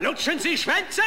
Lutschen Sie Schwänze?